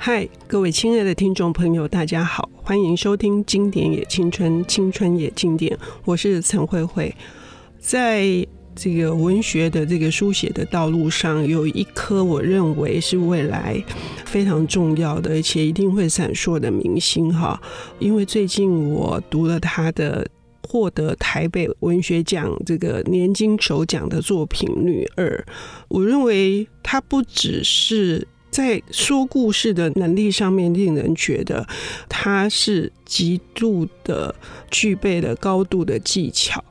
嗨，各位亲爱的听众朋友，大家好，欢迎收听《经典也青春，青春也经典》，我是陈慧慧。在这个文学的这个书写的道路上，有一颗我认为是未来非常重要的，而且一定会闪烁的明星哈。因为最近我读了他的获得台北文学奖这个年金首奖的作品《女二》，我认为他不只是。在说故事的能力上面，令人觉得他是极度的具备了高度的技巧。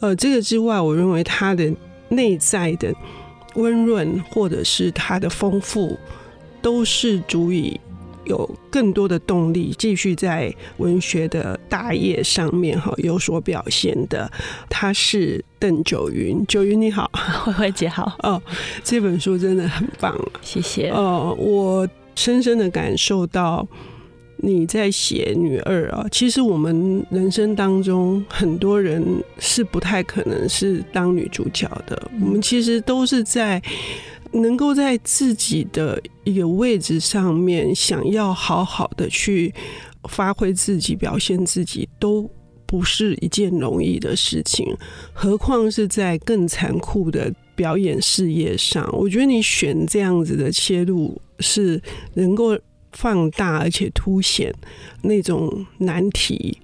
呃，这个之外，我认为他的内在的温润，或者是他的丰富，都是足以。有更多的动力，继续在文学的大业上面哈有所表现的。他是邓九云，九云你好，慧慧姐好。哦，这本书真的很棒，谢谢。哦，我深深的感受到你在写女二啊。其实我们人生当中很多人是不太可能是当女主角的，我们其实都是在。能够在自己的一个位置上面，想要好好的去发挥自己、表现自己，都不是一件容易的事情。何况是在更残酷的表演事业上，我觉得你选这样子的切入，是能够放大而且凸显那种难题。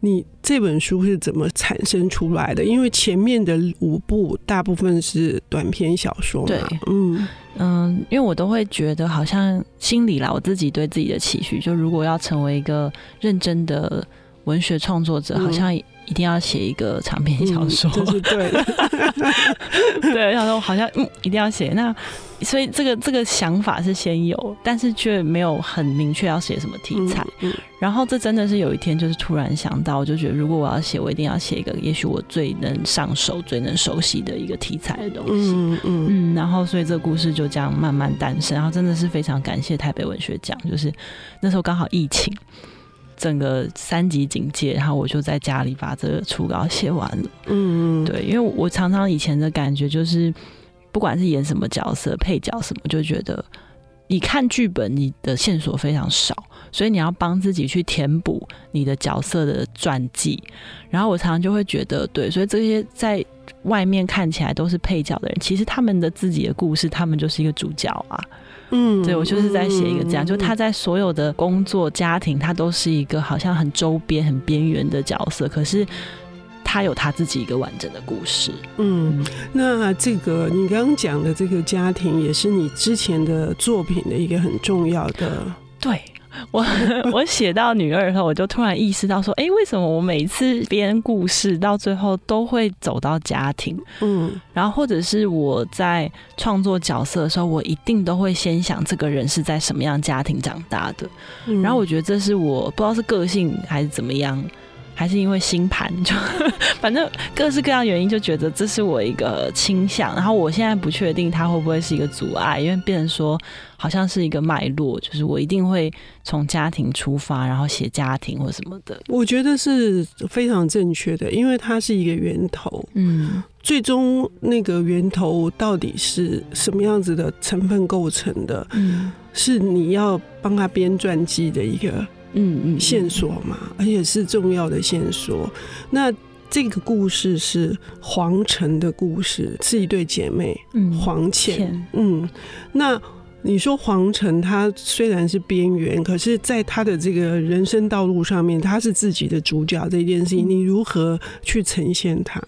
你这本书是怎么产生出来的？因为前面的五部大部分是短篇小说嘛。对，嗯嗯，因为我都会觉得好像心里啦，我自己对自己的期许，就如果要成为一个认真的文学创作者，好像。一定要写一个长篇小说，这、嗯就是对的。对，想说好像嗯，一定要写。那所以这个这个想法是先有，但是却没有很明确要写什么题材。嗯嗯、然后这真的是有一天，就是突然想到，我就觉得如果我要写，我一定要写一个，也许我最能上手、最能熟悉的一个题材的东西。嗯嗯，嗯。然后，所以这个故事就这样慢慢诞生。然后，真的是非常感谢台北文学奖，就是那时候刚好疫情。整个三级警戒，然后我就在家里把这个初稿写完了。嗯，对，因为我常常以前的感觉就是，不管是演什么角色、配角什么，就觉得你看剧本，你的线索非常少，所以你要帮自己去填补你的角色的传记。然后我常常就会觉得，对，所以这些在外面看起来都是配角的人，其实他们的自己的故事，他们就是一个主角啊。嗯，对，我就是在写一个这样，嗯、就他在所有的工作、家庭，他都是一个好像很周边、很边缘的角色，可是他有他自己一个完整的故事。嗯，那这个你刚刚讲的这个家庭，也是你之前的作品的一个很重要的。对。我我写到女二的时候，我就突然意识到说，哎、欸，为什么我每次编故事到最后都会走到家庭？嗯，然后或者是我在创作角色的时候，我一定都会先想这个人是在什么样家庭长大的。嗯、然后我觉得这是我不知道是个性还是怎么样。还是因为星盘，就反正各式各样原因，就觉得这是我一个倾向。然后我现在不确定它会不会是一个阻碍，因为变成说好像是一个脉络，就是我一定会从家庭出发，然后写家庭或什么的。我觉得是非常正确的，因为它是一个源头。嗯，最终那个源头到底是什么样子的成分构成的？嗯，是你要帮他编传记的一个。嗯嗯，线索嘛，而且是重要的线索。那这个故事是黄晨的故事，是一对姐妹，嗯，黄倩，嗯。那你说黄晨他虽然是边缘，可是在他的这个人生道路上面，他是自己的主角。这件事情，你如何去呈现他？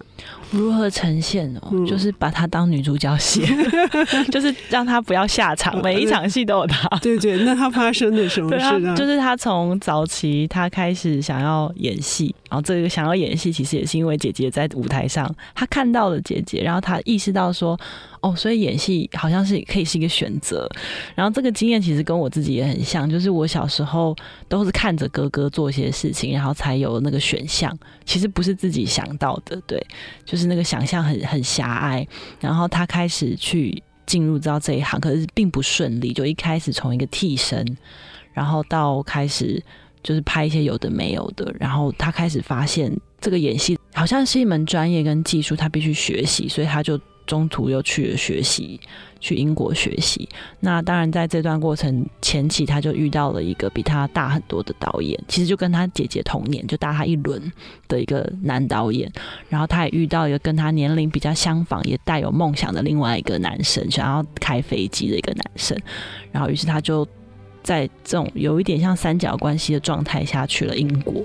如何呈现哦？嗯、就是把她当女主角写，就是让她不要下场，每一场戏都有她。对，对对，那她发生了什么事呢？就是她从早期她开始想要演戏，然后这个想要演戏，其实也是因为姐姐在舞台上，她看到了姐姐，然后她意识到说，哦，所以演戏好像是可以是一个选择。然后这个经验其实跟我自己也很像，就是我小时候都是看着哥哥做一些事情，然后才有那个选项，其实不是自己想到的，对，就是。那个想象很很狭隘，然后他开始去进入到这一行，可是并不顺利。就一开始从一个替身，然后到开始就是拍一些有的没有的，然后他开始发现这个演戏好像是一门专业跟技术，他必须学习，所以他就中途又去了学习，去英国学习。那当然在这段过程前期，他就遇到了一个比他大很多的导演，其实就跟他姐姐同年，就大他一轮的一个男导演。然后他也遇到一个跟他年龄比较相仿，也带有梦想的另外一个男生，想要开飞机的一个男生。然后于是他就在这种有一点像三角关系的状态下去了英国。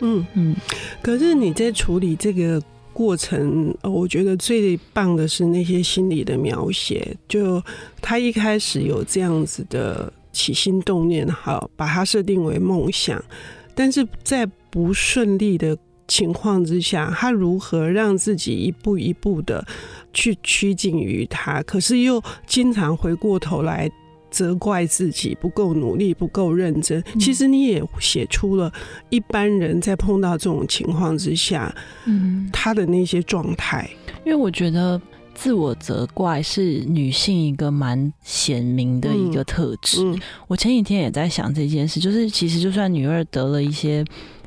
嗯嗯，可是你在处理这个过程，我觉得最棒的是那些心理的描写。就他一开始有这样子的起心动念，好，把它设定为梦想，但是在不顺利的情况之下，他如何让自己一步一步的去趋近于他，可是又经常回过头来。责怪自己不够努力，不够认真。其实你也写出了一般人在碰到这种情况之下，嗯，他的那些状态。因为我觉得自我责怪是女性一个蛮显明的一个特质。嗯嗯。我前几天也在想这件事，就是其实就算女二得了一些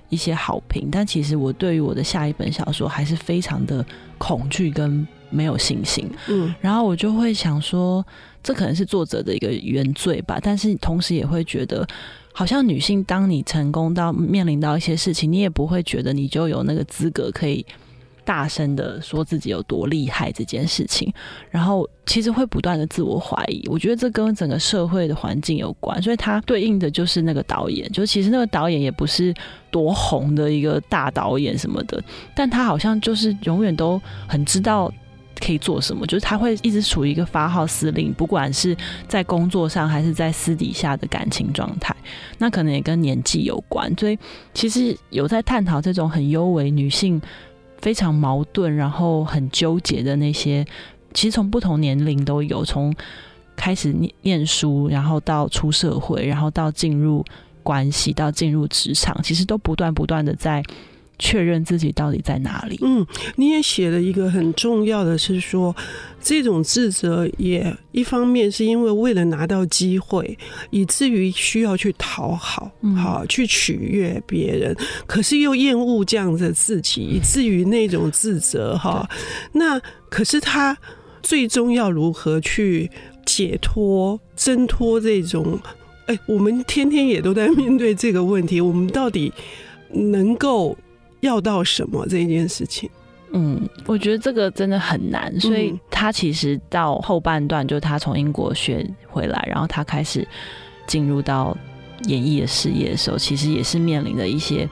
一些好评，但其实我对于我的下一本小说还是非常的恐惧跟没有信心。嗯，然后我就会想说。这可能是作者的一个原罪吧，但是同时也会觉得，好像女性当你成功到面临到一些事情，你也不会觉得你就有那个资格可以大声的说自己有多厉害这件事情，然后其实会不断的自我怀疑。我觉得这跟整个社会的环境有关，所以它对应的就是那个导演，就其实那个导演也不是多红的一个大导演什么的，但他好像就是永远都很知道。可以做什么？就是他会一直处于一个发号施令，不管是在工作上还是在私底下的感情状态，那可能也跟年纪有关。所以其实有在探讨这种很优为女性非常矛盾，然后很纠结的那些，其实从不同年龄都有，从开始念念书，然后到出社会，然后到进入关系，到进入职场，其实都不断不断的在。确认自己到底在哪里？嗯，你也写了一个很重要的是说，这种自责也一方面是因为为了拿到机会，以至于需要去讨好，好去取悦别人，可是又厌恶这样的自己，以至于那种自责哈。那可是他最终要如何去解脱、挣脱这种？哎，我们天天也都在面对这个问题，我们到底能够？要到什么这一件事情，嗯，我觉得这个真的很难，所以他其实到后半段，就他从英国学回来，然后他开始进入到演艺的事业的时候，其实也是面临着一些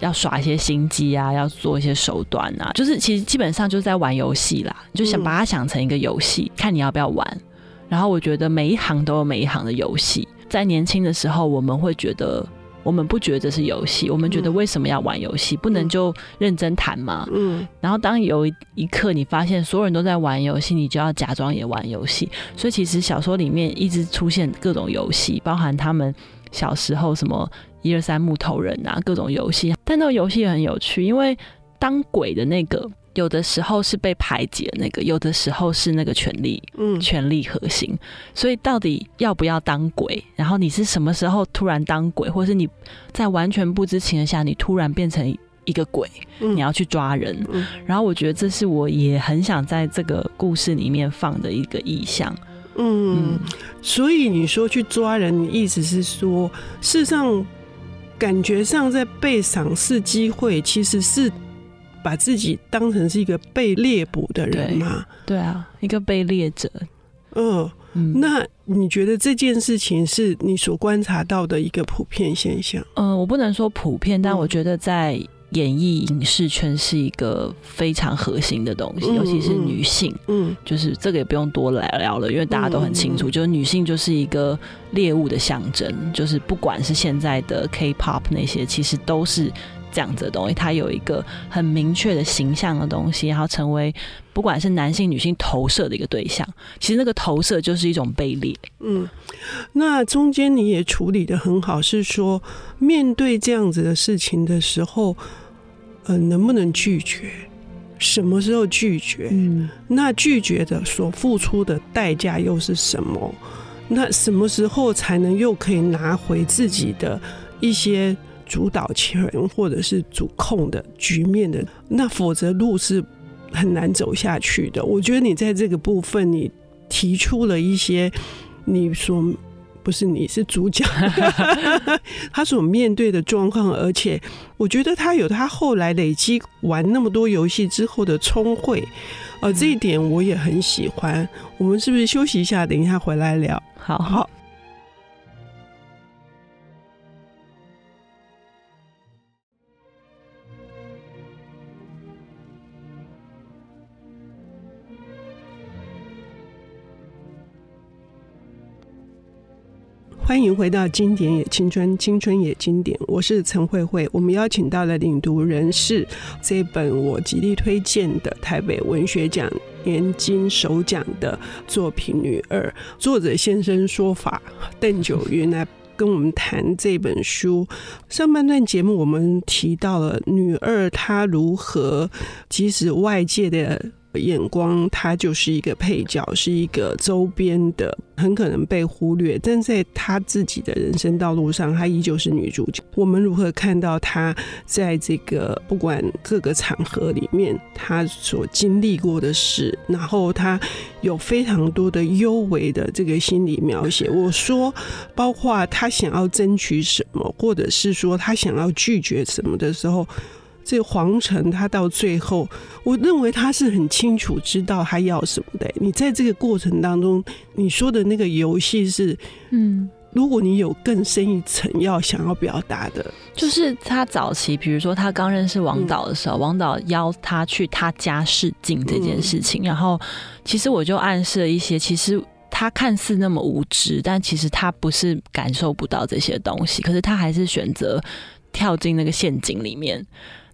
要耍一些心机啊，要做一些手段啊，就是其实基本上就是在玩游戏啦，就想把它想成一个游戏，看你要不要玩。然后我觉得每一行都有每一行的游戏，在年轻的时候，我们会觉得。我们不觉得这是游戏，我们觉得为什么要玩游戏？不能就认真谈吗？嗯。然后当有一刻你发现所有人都在玩游戏，你就要假装也玩游戏。所以其实小说里面一直出现各种游戏，包含他们小时候什么一二三木头人啊，各种游戏。但那个游戏也很有趣，因为当鬼的那个。有的时候是被排挤的那个，有的时候是那个权力，嗯，权力核心。所以到底要不要当鬼？然后你是什么时候突然当鬼，或是你在完全不知情的下，你突然变成一个鬼，你要去抓人。嗯，然后我觉得这是我也很想在这个故事里面放的一个意象。嗯，所以你说去抓人，你意思是说，事实上感觉上在被赏识机会，其实是。把自己当成是一个被猎捕的人吗？对啊，一个被猎者。嗯嗯，那你觉得这件事情是你所观察到的一个普遍现象？嗯，我不能说普遍，但我觉得在演艺影视圈是一个非常核心的东西，嗯、尤其是女性。嗯，就是这个也不用多来聊了，因为大家都很清楚，嗯、就是女性就是一个猎物的象征，就是不管是现在的 K-pop 那些，其实都是。这样子的东西，它有一个很明确的形象的东西，然后成为不管是男性、女性投射的一个对象。其实那个投射就是一种卑劣。嗯，那中间你也处理得很好，是说面对这样子的事情的时候，呃，能不能拒绝？什么时候拒绝？嗯，那拒绝的所付出的代价又是什么？那什么时候才能又可以拿回自己的一些？主导权或者是主控的局面的，那否则路是很难走下去的。我觉得你在这个部分，你提出了一些你说不是你是主角，他所面对的状况，而且我觉得他有他后来累积玩那么多游戏之后的聪慧，呃，这一点我也很喜欢。我们是不是休息一下，等一下回来聊？好好。欢迎回到《经典也青春，青春也经典》。我是陈慧慧。我们邀请到的领读人是这本我极力推荐的台北文学奖年金首奖的作品《女二》。作者现身说法，邓九云来跟我们谈这本书。上半段节目我们提到了女二，她如何即使外界的。眼光，他就是一个配角，是一个周边的，很可能被忽略。但在他自己的人生道路上，他依旧是女主角。我们如何看到他在这个不管各个场合里面，他所经历过的事，然后他有非常多的幽微的这个心理描写。我说，包括他想要争取什么，或者是说他想要拒绝什么的时候。这皇城他到最后，我认为他是很清楚知道他要什么的。你在这个过程当中，你说的那个游戏是，嗯，如果你有更深一层要想要表达的，就是他早期，比如说他刚认识王导的时候，嗯、王导邀他去他家试镜这件事情，嗯、然后其实我就暗示了一些，其实他看似那么无知，但其实他不是感受不到这些东西，可是他还是选择跳进那个陷阱里面。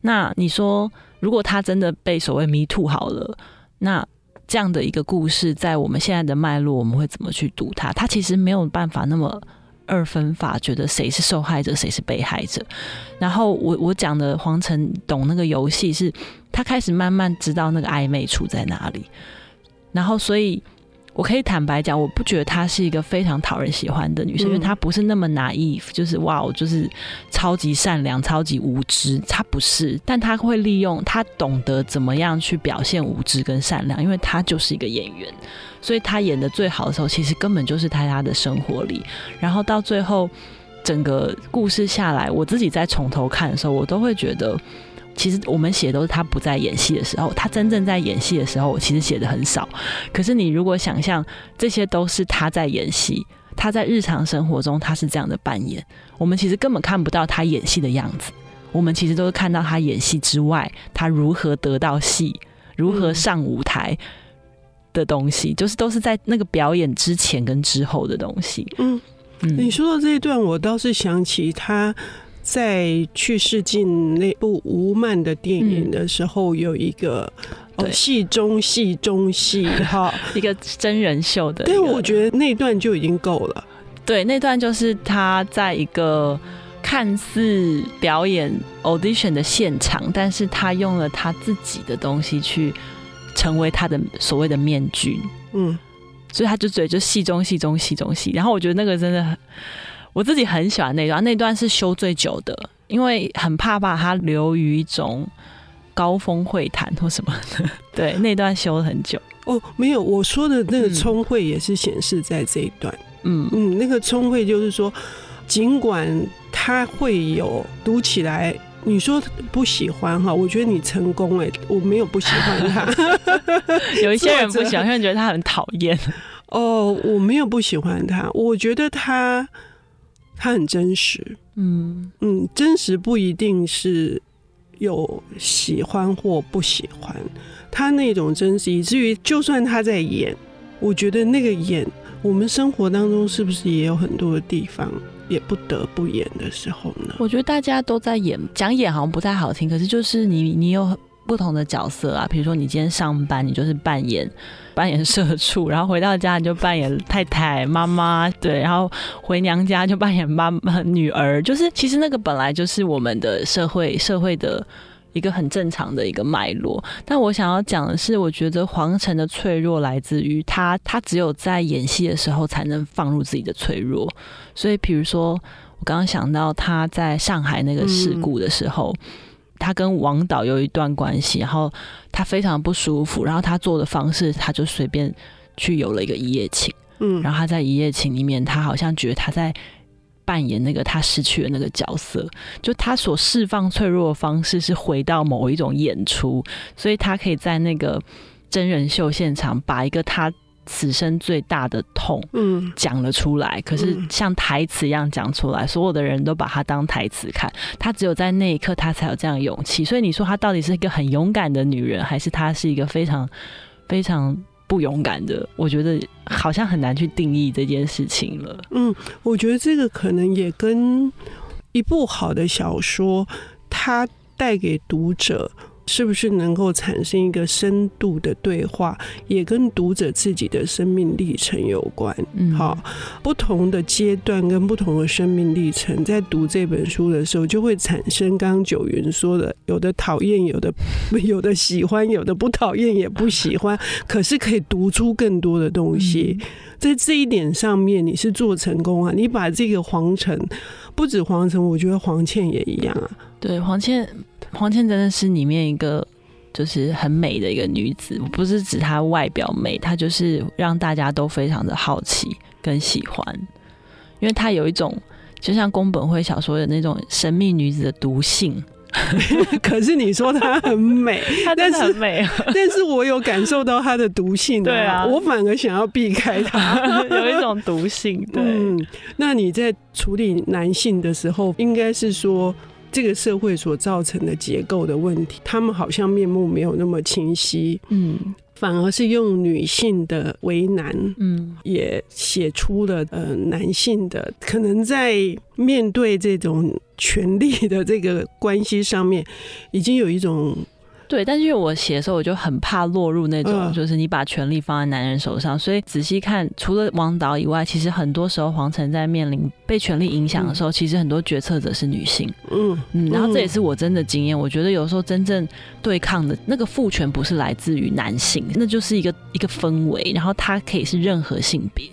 那你说，如果他真的被所谓 “me too” 好了，那这样的一个故事，在我们现在的脉络，我们会怎么去读它？他其实没有办法那么二分法，觉得谁是受害者，谁是被害者。然后我我讲的黄晨懂那个游戏，是他开始慢慢知道那个暧昧处在哪里，然后所以。我可以坦白讲，我不觉得她是一个非常讨人喜欢的女生，嗯、因为她不是那么 naive，就是哇，我就是超级善良、超级无知。她不是，但她会利用，她懂得怎么样去表现无知跟善良，因为她就是一个演员，所以她演的最好的时候，其实根本就是在她的生活里。然后到最后，整个故事下来，我自己在从头看的时候，我都会觉得。其实我们写都是他不在演戏的时候，他真正在演戏的时候，我其实写的很少。可是你如果想象这些都是他在演戏，他在日常生活中他是这样的扮演，我们其实根本看不到他演戏的样子。我们其实都是看到他演戏之外，他如何得到戏，如何上舞台的东西，就是都是在那个表演之前跟之后的东西。嗯嗯，你说的这一段，我倒是想起他。在去试镜那部吴曼的电影的时候，有一个戏中戏中戏哈，一个真人秀的。但我觉得那段就已经够了。对，那段就是他在一个看似表演 audition 的现场，但是他用了他自己的东西去成为他的所谓的面具。嗯，所以他就嘴就戏中戏中戏中戏。然后我觉得那个真的很。我自己很喜欢那段，那段是修最久的，因为很怕把它留于一种高峰会谈或什么的。对，那段修了很久。哦，没有，我说的那个聪慧也是显示在这一段。嗯嗯，那个聪慧就是说，尽管他会有读起来，你说不喜欢哈，我觉得你成功哎，我没有不喜欢他。有一些人不喜欢，觉得他很讨厌。哦，我没有不喜欢他，我觉得他。他很真实，嗯嗯，真实不一定是有喜欢或不喜欢，他那种真实，以至于就算他在演，我觉得那个演，我们生活当中是不是也有很多的地方也不得不演的时候呢？我觉得大家都在演，讲演好像不太好听，可是就是你，你有。不同的角色啊，比如说你今天上班，你就是扮演扮演社畜，然后回到家你就扮演太太、妈妈，对，然后回娘家就扮演妈妈、女儿，就是其实那个本来就是我们的社会社会的一个很正常的一个脉络。但我想要讲的是，我觉得黄晨的脆弱来自于他，他只有在演戏的时候才能放入自己的脆弱。所以，比如说我刚刚想到他在上海那个事故的时候。他跟王导有一段关系，然后他非常不舒服，然后他做的方式，他就随便去有了一个一夜情，嗯，然后他在一夜情里面，他好像觉得他在扮演那个他失去的那个角色，就他所释放脆弱的方式是回到某一种演出，所以他可以在那个真人秀现场把一个他。此生最大的痛，嗯，讲了出来。可是像台词一样讲出来，所有的人都把它当台词看。他只有在那一刻，他才有这样的勇气。所以你说她到底是一个很勇敢的女人，还是她是一个非常非常不勇敢的？我觉得好像很难去定义这件事情了。嗯，我觉得这个可能也跟一部好的小说，它带给读者。是不是能够产生一个深度的对话，也跟读者自己的生命历程有关。嗯，好，不同的阶段跟不同的生命历程，在读这本书的时候，就会产生刚刚九云说的，有的讨厌，有的 有的喜欢，有的不讨厌也不喜欢，可是可以读出更多的东西。在这一点上面，你是做成功啊！你把这个黄澄，不止黄晨，我觉得黄倩也一样啊。对，黄倩。黄倩真的是里面一个就是很美的一个女子，不是指她外表美，她就是让大家都非常的好奇跟喜欢，因为她有一种就像宫本会小说的那种神秘女子的毒性。可是你说它很美，它真的很美，但是我有感受到它的毒性，对啊，我反而想要避开它，有一种毒性。对，嗯，那你在处理男性的时候，应该是说。这个社会所造成的结构的问题，他们好像面目没有那么清晰，嗯，反而是用女性的为难，嗯，也写出了呃男性的可能在面对这种权力的这个关系上面，已经有一种。对，但是因为我写的时候，我就很怕落入那种，就是你把权力放在男人手上。所以仔细看，除了王导以外，其实很多时候黄晨在面临被权力影响的时候，其实很多决策者是女性。嗯嗯，然后这也是我真的经验。我觉得有时候真正对抗的那个父权不是来自于男性，那就是一个一个氛围，然后它可以是任何性别。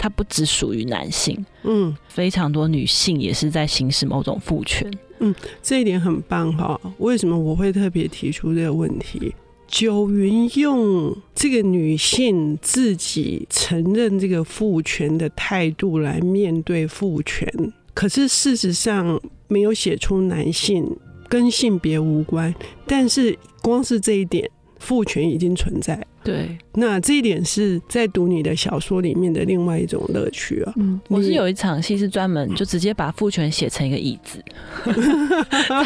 它不只属于男性，嗯，非常多女性也是在行使某种父权，嗯，这一点很棒哈。为什么我会特别提出这个问题？九云用这个女性自己承认这个父权的态度来面对父权，可是事实上没有写出男性跟性别无关，但是光是这一点。父权已经存在，对，那这一点是在读你的小说里面的另外一种乐趣啊。嗯，我是有一场戏是专门就直接把父权写成一个椅子，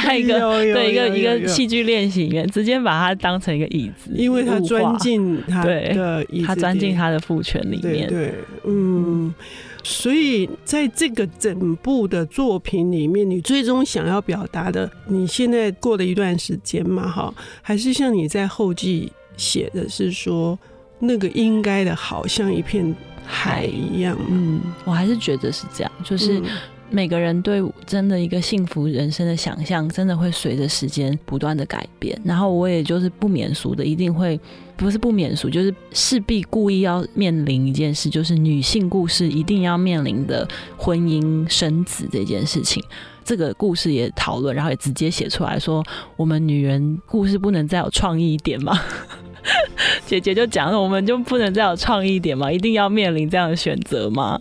在一个对一个一个戏剧练习里面，直接把它当成一个椅子，因为他钻进他的椅子，他钻进他的父权里面，对，嗯。所以，在这个整部的作品里面，你最终想要表达的，你现在过了一段时间嘛，哈，还是像你在后记写的是说，那个应该的，好像一片海一样。嗯，我还是觉得是这样，就是。每个人对真的一个幸福人生的想象，真的会随着时间不断的改变。然后我也就是不免俗的，一定会不是不免俗，就是势必故意要面临一件事，就是女性故事一定要面临的婚姻生子这件事情。这个故事也讨论，然后也直接写出来说，我们女人故事不能再有创意一点吗？姐姐就讲了，我们就不能再有创意一点吗？一定要面临这样的选择吗？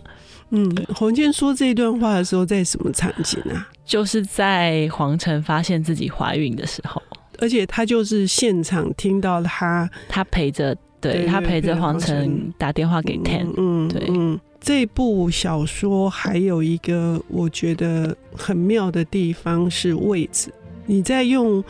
嗯，黄健说这一段话的时候，在什么场景啊？就是在黄晨发现自己怀孕的时候，而且他就是现场听到他，他陪着，对，对他陪着黄晨打电话给 Ten，嗯，对，嗯，这部小说还有一个我觉得很妙的地方是位置，你在用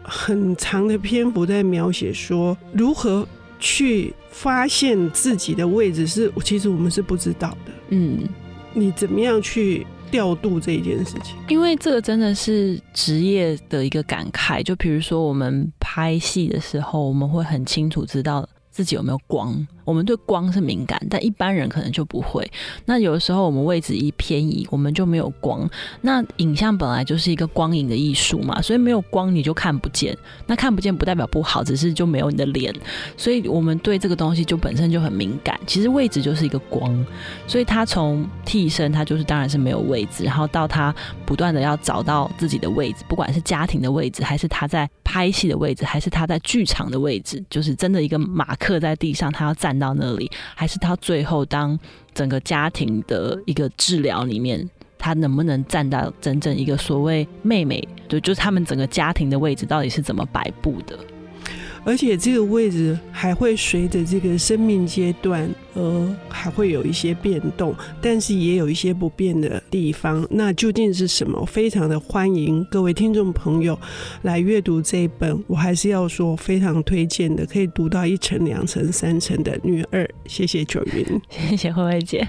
很长的篇幅在描写说如何。去发现自己的位置是，其实我们是不知道的。嗯，你怎么样去调度这一件事情？因为这个真的是职业的一个感慨。就比如说，我们拍戏的时候，我们会很清楚知道自己有没有光。我们对光是敏感，但一般人可能就不会。那有的时候我们位置一偏移，我们就没有光。那影像本来就是一个光影的艺术嘛，所以没有光你就看不见。那看不见不代表不好，只是就没有你的脸。所以我们对这个东西就本身就很敏感。其实位置就是一个光，所以他从替身他就是当然是没有位置，然后到他不断的要找到自己的位置，不管是家庭的位置，还是他在拍戏的位置，还是他在剧场的位置，就是真的一个马克在地上，他要站到那里，还是他最后当整个家庭的一个治疗里面，他能不能站到真正一个所谓妹妹，对，就是他们整个家庭的位置到底是怎么摆布的？而且这个位置还会随着这个生命阶段，而还会有一些变动，但是也有一些不变的地方。那究竟是什么？非常的欢迎各位听众朋友来阅读这一本，我还是要说非常推荐的，可以读到一层、两层、三层的女二。谢谢九云，谢谢慧慧姐。